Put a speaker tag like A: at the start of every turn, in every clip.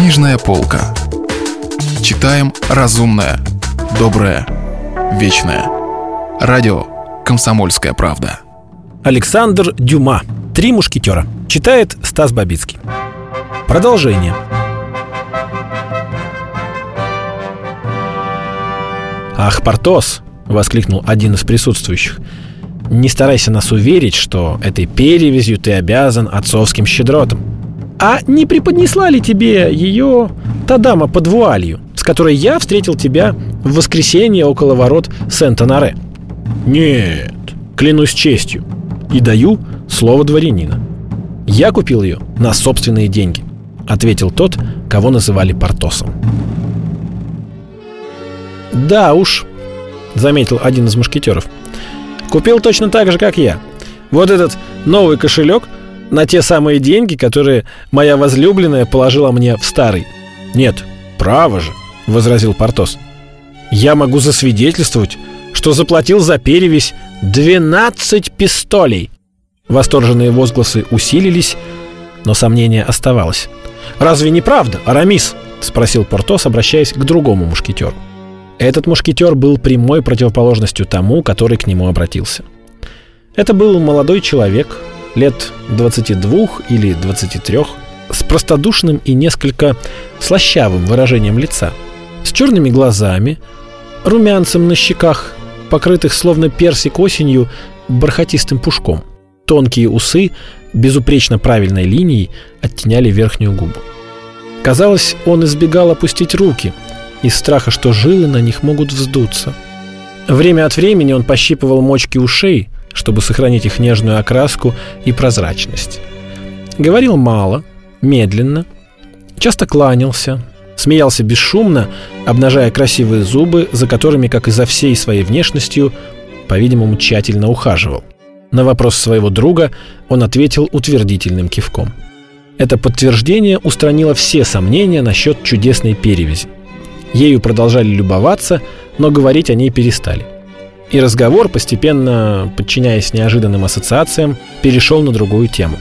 A: Книжная полка. Читаем разумное, доброе, вечное. Радио «Комсомольская правда».
B: Александр Дюма. «Три мушкетера». Читает Стас Бабицкий. Продолжение. «Ах, Портос!» — воскликнул один из присутствующих. «Не старайся нас уверить, что этой перевязью ты обязан отцовским щедротам. А не преподнесла ли тебе ее та дама под вуалью, с которой я встретил тебя в воскресенье около ворот Сент-Анаре?» «Нет, клянусь честью, и даю слово дворянина. Я купил ее на собственные деньги», — ответил тот, кого называли Портосом. «Да уж», — заметил один из мушкетеров. «Купил точно так же, как я. Вот этот новый кошелек на те самые деньги, которые моя возлюбленная положила мне в старый». «Нет, право же», — возразил Портос. «Я могу засвидетельствовать, что заплатил за перевесь 12 пистолей». Восторженные возгласы усилились, но сомнение оставалось. «Разве не правда, Арамис?» — спросил Портос, обращаясь к другому мушкетеру. Этот мушкетер был прямой противоположностью тому, который к нему обратился. Это был молодой человек, лет 22 или 23, с простодушным и несколько слащавым выражением лица, с черными глазами, румянцем на щеках, покрытых словно персик осенью бархатистым пушком. Тонкие усы безупречно правильной линией оттеняли верхнюю губу. Казалось, он избегал опустить руки, из страха, что жилы на них могут вздуться. Время от времени он пощипывал мочки ушей, чтобы сохранить их нежную окраску и прозрачность. Говорил мало, медленно, часто кланялся, смеялся бесшумно, обнажая красивые зубы, за которыми, как и за всей своей внешностью, по-видимому, тщательно ухаживал. На вопрос своего друга он ответил утвердительным кивком. Это подтверждение устранило все сомнения насчет чудесной перевязи. Ею продолжали любоваться, но говорить о ней перестали. И разговор, постепенно подчиняясь неожиданным ассоциациям, перешел на другую тему.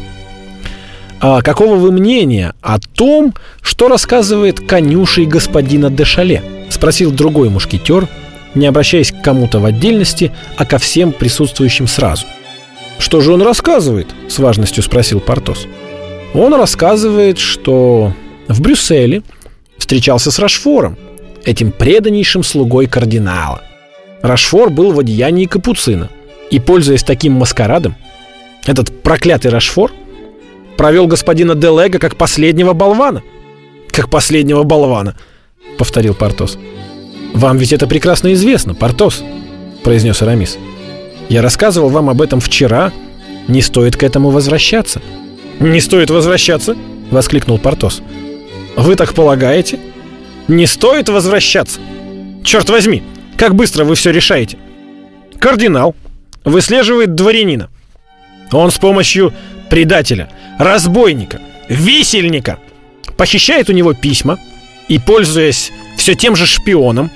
B: «А какого вы мнения о том, что рассказывает конюшей господина Дешале?» – спросил другой мушкетер, не обращаясь к кому-то в отдельности, а ко всем присутствующим сразу. «Что же он рассказывает?» – с важностью спросил Портос. «Он рассказывает, что в Брюсселе встречался с Рашфором, этим преданнейшим слугой кардинала. Рашфор был в одеянии капуцина, и, пользуясь таким маскарадом, этот проклятый Рашфор провел господина Делега как последнего болвана. «Как последнего болвана», — повторил Портос. «Вам ведь это прекрасно известно, Портос», — произнес Арамис. «Я рассказывал вам об этом вчера. Не стоит к этому возвращаться». «Не стоит возвращаться?» — воскликнул Портос. «Вы так полагаете?» Не стоит возвращаться. Черт возьми, как быстро вы все решаете. Кардинал выслеживает дворянина. Он с помощью предателя, разбойника, висельника похищает у него письма и, пользуясь все тем же шпионом,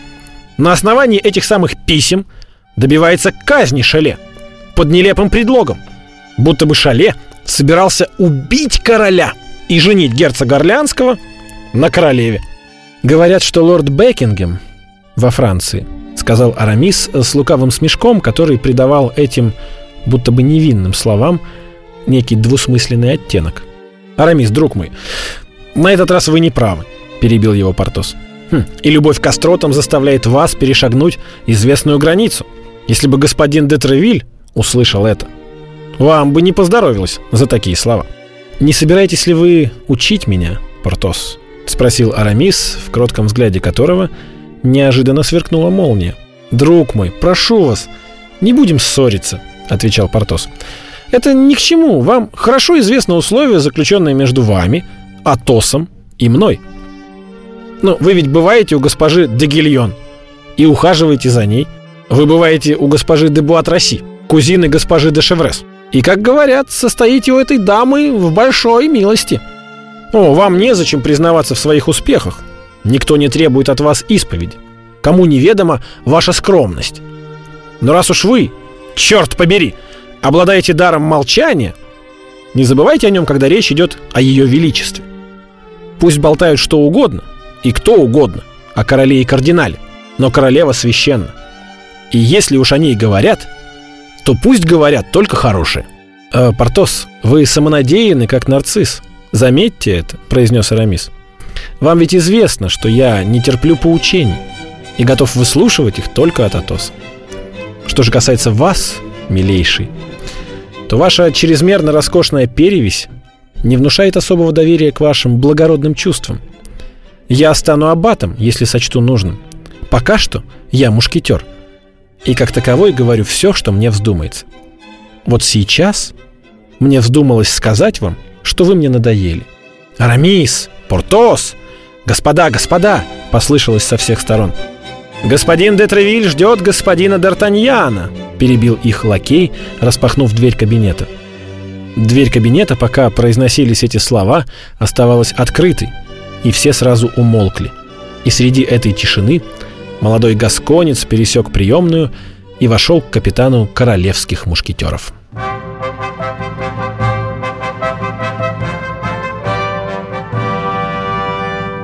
B: на основании этих самых писем добивается казни Шале под нелепым предлогом, будто бы Шале собирался убить короля и женить герцога Орлеанского на королеве – Говорят, что лорд Бекингем во Франции, сказал Арамис с лукавым смешком, который придавал этим будто бы невинным словам некий двусмысленный оттенок. Арамис, друг мой, на этот раз вы не правы, перебил его Портос. Хм, и любовь к остротам заставляет вас перешагнуть известную границу. Если бы господин де Тревиль услышал это, вам бы не поздоровилось за такие слова. Не собираетесь ли вы учить меня, Портос, — спросил Арамис, в кротком взгляде которого неожиданно сверкнула молния. «Друг мой, прошу вас, не будем ссориться», — отвечал Портос. «Это ни к чему. Вам хорошо известно условия, заключенные между вами, Атосом и мной. Ну, вы ведь бываете у госпожи де Гильон и ухаживаете за ней. Вы бываете у госпожи де Буатраси, кузины госпожи де Шеврес. И, как говорят, состоите у этой дамы в большой милости». О, вам незачем признаваться в своих успехах. Никто не требует от вас исповеди. Кому неведома ваша скромность. Но раз уж вы, черт побери, обладаете даром молчания, не забывайте о нем, когда речь идет о ее величестве. Пусть болтают что угодно, и кто угодно, о короле и кардинале, но королева священна. И если уж они и говорят, то пусть говорят только хорошее. «Э, «Портос, вы самонадеянны, как нарцисс. Заметьте это», — произнес Арамис. «Вам ведь известно, что я не терплю поучений и готов выслушивать их только от Атоса. Что же касается вас, милейший, то ваша чрезмерно роскошная перевесь не внушает особого доверия к вашим благородным чувствам. Я стану аббатом, если сочту нужным. Пока что я мушкетер. И как таковой говорю все, что мне вздумается. Вот сейчас мне вздумалось сказать вам, что вы мне надоели. «Арамис! Портос! Господа, господа!» — послышалось со всех сторон. «Господин де Тревиль ждет господина Д'Артаньяна!» — перебил их лакей, распахнув дверь кабинета. Дверь кабинета, пока произносились эти слова, оставалась открытой, и все сразу умолкли. И среди этой тишины молодой гасконец пересек приемную и вошел к капитану королевских мушкетеров.